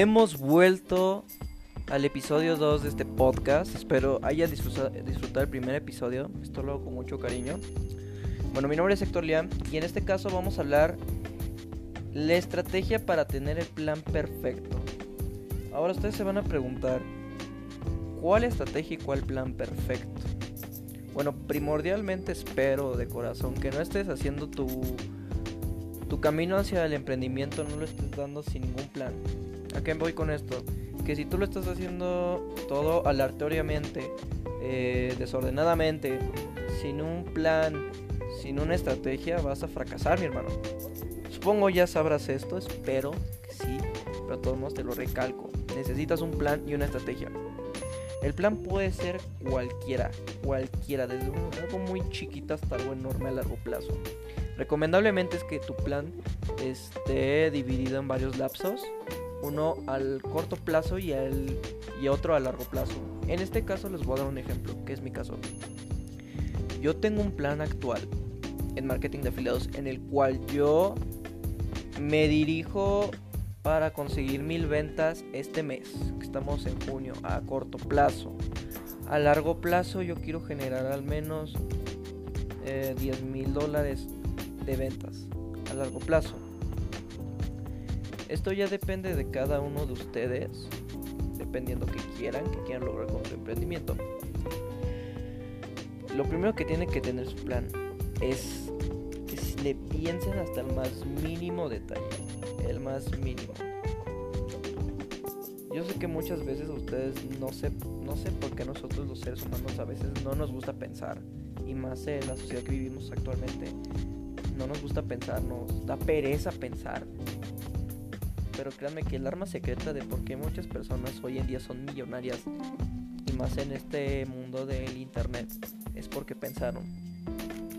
Hemos vuelto al episodio 2 de este podcast. Espero hayan disfrutado, el primer episodio. Esto lo hago con mucho cariño. Bueno, mi nombre es Héctor Liam y en este caso vamos a hablar la estrategia para tener el plan perfecto. Ahora ustedes se van a preguntar, ¿cuál estrategia y cuál plan perfecto? Bueno, primordialmente espero de corazón que no estés haciendo tu, tu camino hacia el emprendimiento, no lo estés dando sin ningún plan. ¿A qué voy con esto? Que si tú lo estás haciendo todo aleatoriamente, eh, desordenadamente, sin un plan, sin una estrategia, vas a fracasar, mi hermano. Supongo ya sabrás esto, espero que sí, pero todos modos te lo recalco. Necesitas un plan y una estrategia. El plan puede ser cualquiera, cualquiera, desde algo muy chiquito hasta algo enorme a largo plazo. Recomendablemente es que tu plan esté dividido en varios lapsos uno al corto plazo y, y otro a largo plazo. En este caso les voy a dar un ejemplo, que es mi caso. Yo tengo un plan actual en marketing de afiliados en el cual yo me dirijo para conseguir mil ventas este mes, estamos en junio, a corto plazo. A largo plazo yo quiero generar al menos eh, 10 mil dólares de ventas a largo plazo. Esto ya depende de cada uno de ustedes, dependiendo que quieran, que quieran lograr con su emprendimiento. Lo primero que tiene que tener su plan es que le piensen hasta el más mínimo detalle, el más mínimo. Yo sé que muchas veces ustedes no sé, no sé por qué nosotros los seres humanos a veces no nos gusta pensar y más en la sociedad que vivimos actualmente no nos gusta pensar, nos da pereza pensar pero créanme que el arma secreta de por qué muchas personas hoy en día son millonarias y más en este mundo del internet es porque pensaron,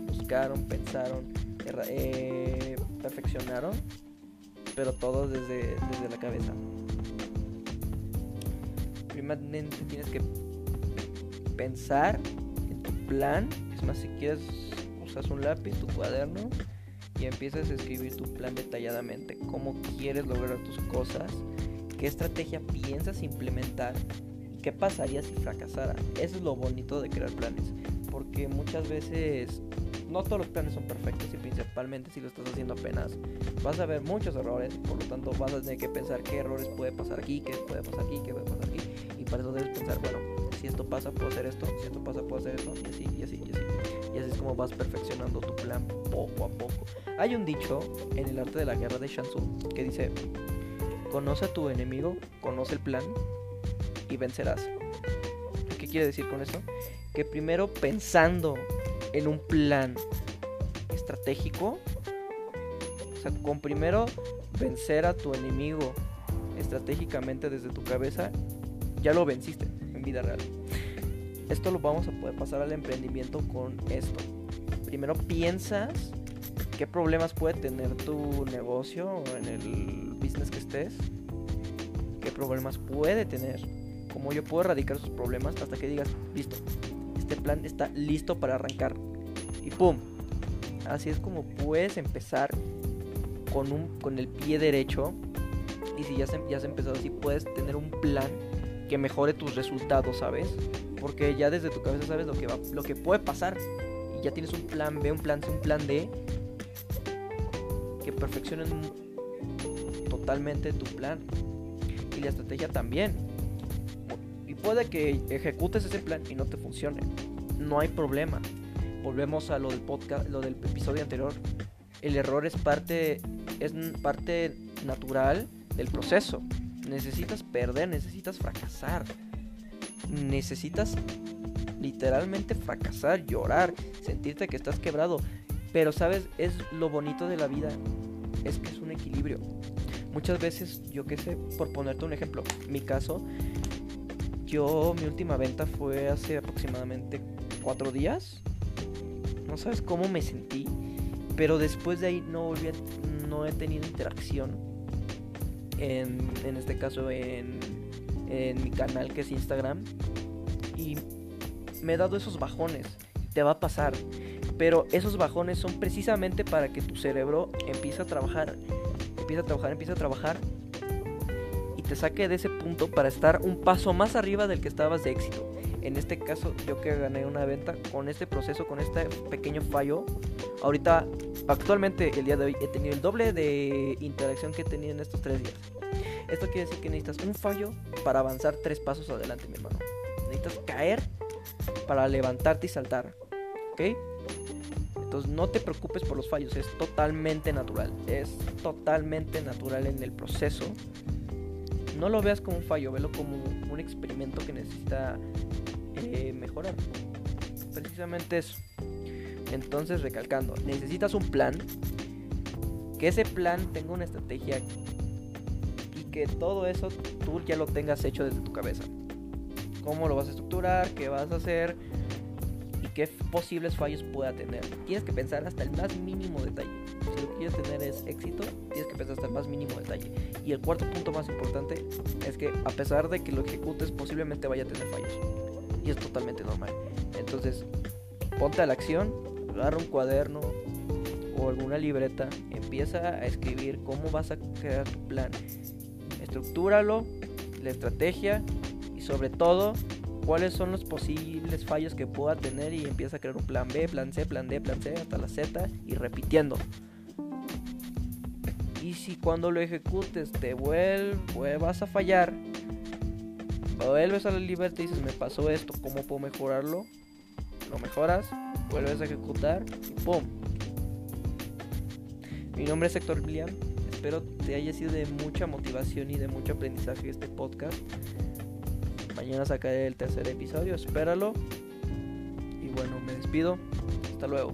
buscaron, pensaron, eh, perfeccionaron, pero todo desde, desde la cabeza. Primeramente tienes que pensar en tu plan, es más si quieres usas un lápiz, tu cuaderno y empiezas a escribir tu plan detalladamente, cómo quieres lograr tus cosas, qué estrategia piensas implementar y qué pasaría si fracasara. Eso es lo bonito de crear planes, porque muchas veces no todos los planes son perfectos y principalmente si lo estás haciendo apenas vas a ver muchos errores, por lo tanto vas a tener que pensar qué errores puede pasar aquí, qué puede pasar aquí, qué puede pasar aquí y para eso debes pensar, bueno, si esto pasa puedo hacer esto, si esto pasa puedo hacer esto y así y así y así. Y así es como vas perfeccionando tu plan poco a poco. Hay un dicho en el arte de la guerra de Shansu que dice, conoce a tu enemigo, conoce el plan y vencerás. ¿Qué quiere decir con esto? Que primero pensando en un plan estratégico, o sea, con primero vencer a tu enemigo estratégicamente desde tu cabeza, ya lo venciste en real. Esto lo vamos a poder pasar al emprendimiento con esto. Primero piensas qué problemas puede tener tu negocio en el business que estés. Qué problemas puede tener. Cómo yo puedo erradicar esos problemas hasta que digas, listo, este plan está listo para arrancar. Y ¡pum! Así es como puedes empezar con, un, con el pie derecho. Y si ya, ya has empezado así, puedes tener un plan que mejore tus resultados, ¿sabes? Porque ya desde tu cabeza sabes lo que va, lo que puede pasar. Y ya tienes un plan B, un plan C, un plan D que perfeccionen totalmente tu plan y la estrategia también. Y puede que ejecutes ese plan y no te funcione. No hay problema. Volvemos a lo del podcast, lo del episodio anterior. El error es parte es parte natural del proceso. Necesitas perder, necesitas fracasar. Necesitas literalmente fracasar, llorar, sentirte que estás quebrado, pero sabes, es lo bonito de la vida, es que es un equilibrio. Muchas veces, yo qué sé, por ponerte un ejemplo, mi caso, yo mi última venta fue hace aproximadamente cuatro días. No sabes cómo me sentí, pero después de ahí no volví no he tenido interacción. En, en este caso en, en mi canal que es Instagram. Y me he dado esos bajones. Te va a pasar. Pero esos bajones son precisamente para que tu cerebro empiece a trabajar, empiece a trabajar, empiece a trabajar y te saque de ese punto para estar un paso más arriba del que estabas de éxito. En este caso, yo que gané una venta con este proceso, con este pequeño fallo, ahorita, actualmente, el día de hoy, he tenido el doble de interacción que he tenido en estos tres días. Esto quiere decir que necesitas un fallo para avanzar tres pasos adelante, mi hermano. Necesitas caer para levantarte y saltar. ¿Ok? Entonces no te preocupes por los fallos, es totalmente natural. Es totalmente natural en el proceso. No lo veas como un fallo, velo como un experimento que necesita eh, mejorar. Precisamente eso. Entonces, recalcando, necesitas un plan. Que ese plan tenga una estrategia y que todo eso tú ya lo tengas hecho desde tu cabeza. ¿Cómo lo vas a estructurar? ¿Qué vas a hacer? ¿Y qué posibles fallos pueda tener? Tienes que pensar hasta el más mínimo detalle. Si lo que quieres tener es éxito, tienes que pensar hasta el más mínimo detalle. Y el cuarto punto más importante es que a pesar de que lo ejecutes, posiblemente vaya a tener fallos y es totalmente normal. Entonces, ponte a la acción, agarra un cuaderno o alguna libreta, empieza a escribir cómo vas a crear tu plan. Estructúralo, la estrategia y sobre todo cuáles son los posibles fallos que pueda tener y empieza a crear un plan B, plan C, plan D, plan C hasta la Z y repitiendo. Y si cuando lo ejecutes te vuelvas a fallar, vuelves a la libertad y dices, me pasó esto, ¿cómo puedo mejorarlo? Lo mejoras, vuelves a ejecutar y ¡pum! Mi nombre es Héctor William. Espero te haya sido de mucha motivación y de mucho aprendizaje este podcast. Mañana sacaré el tercer episodio, espéralo. Y bueno, me despido. Hasta luego.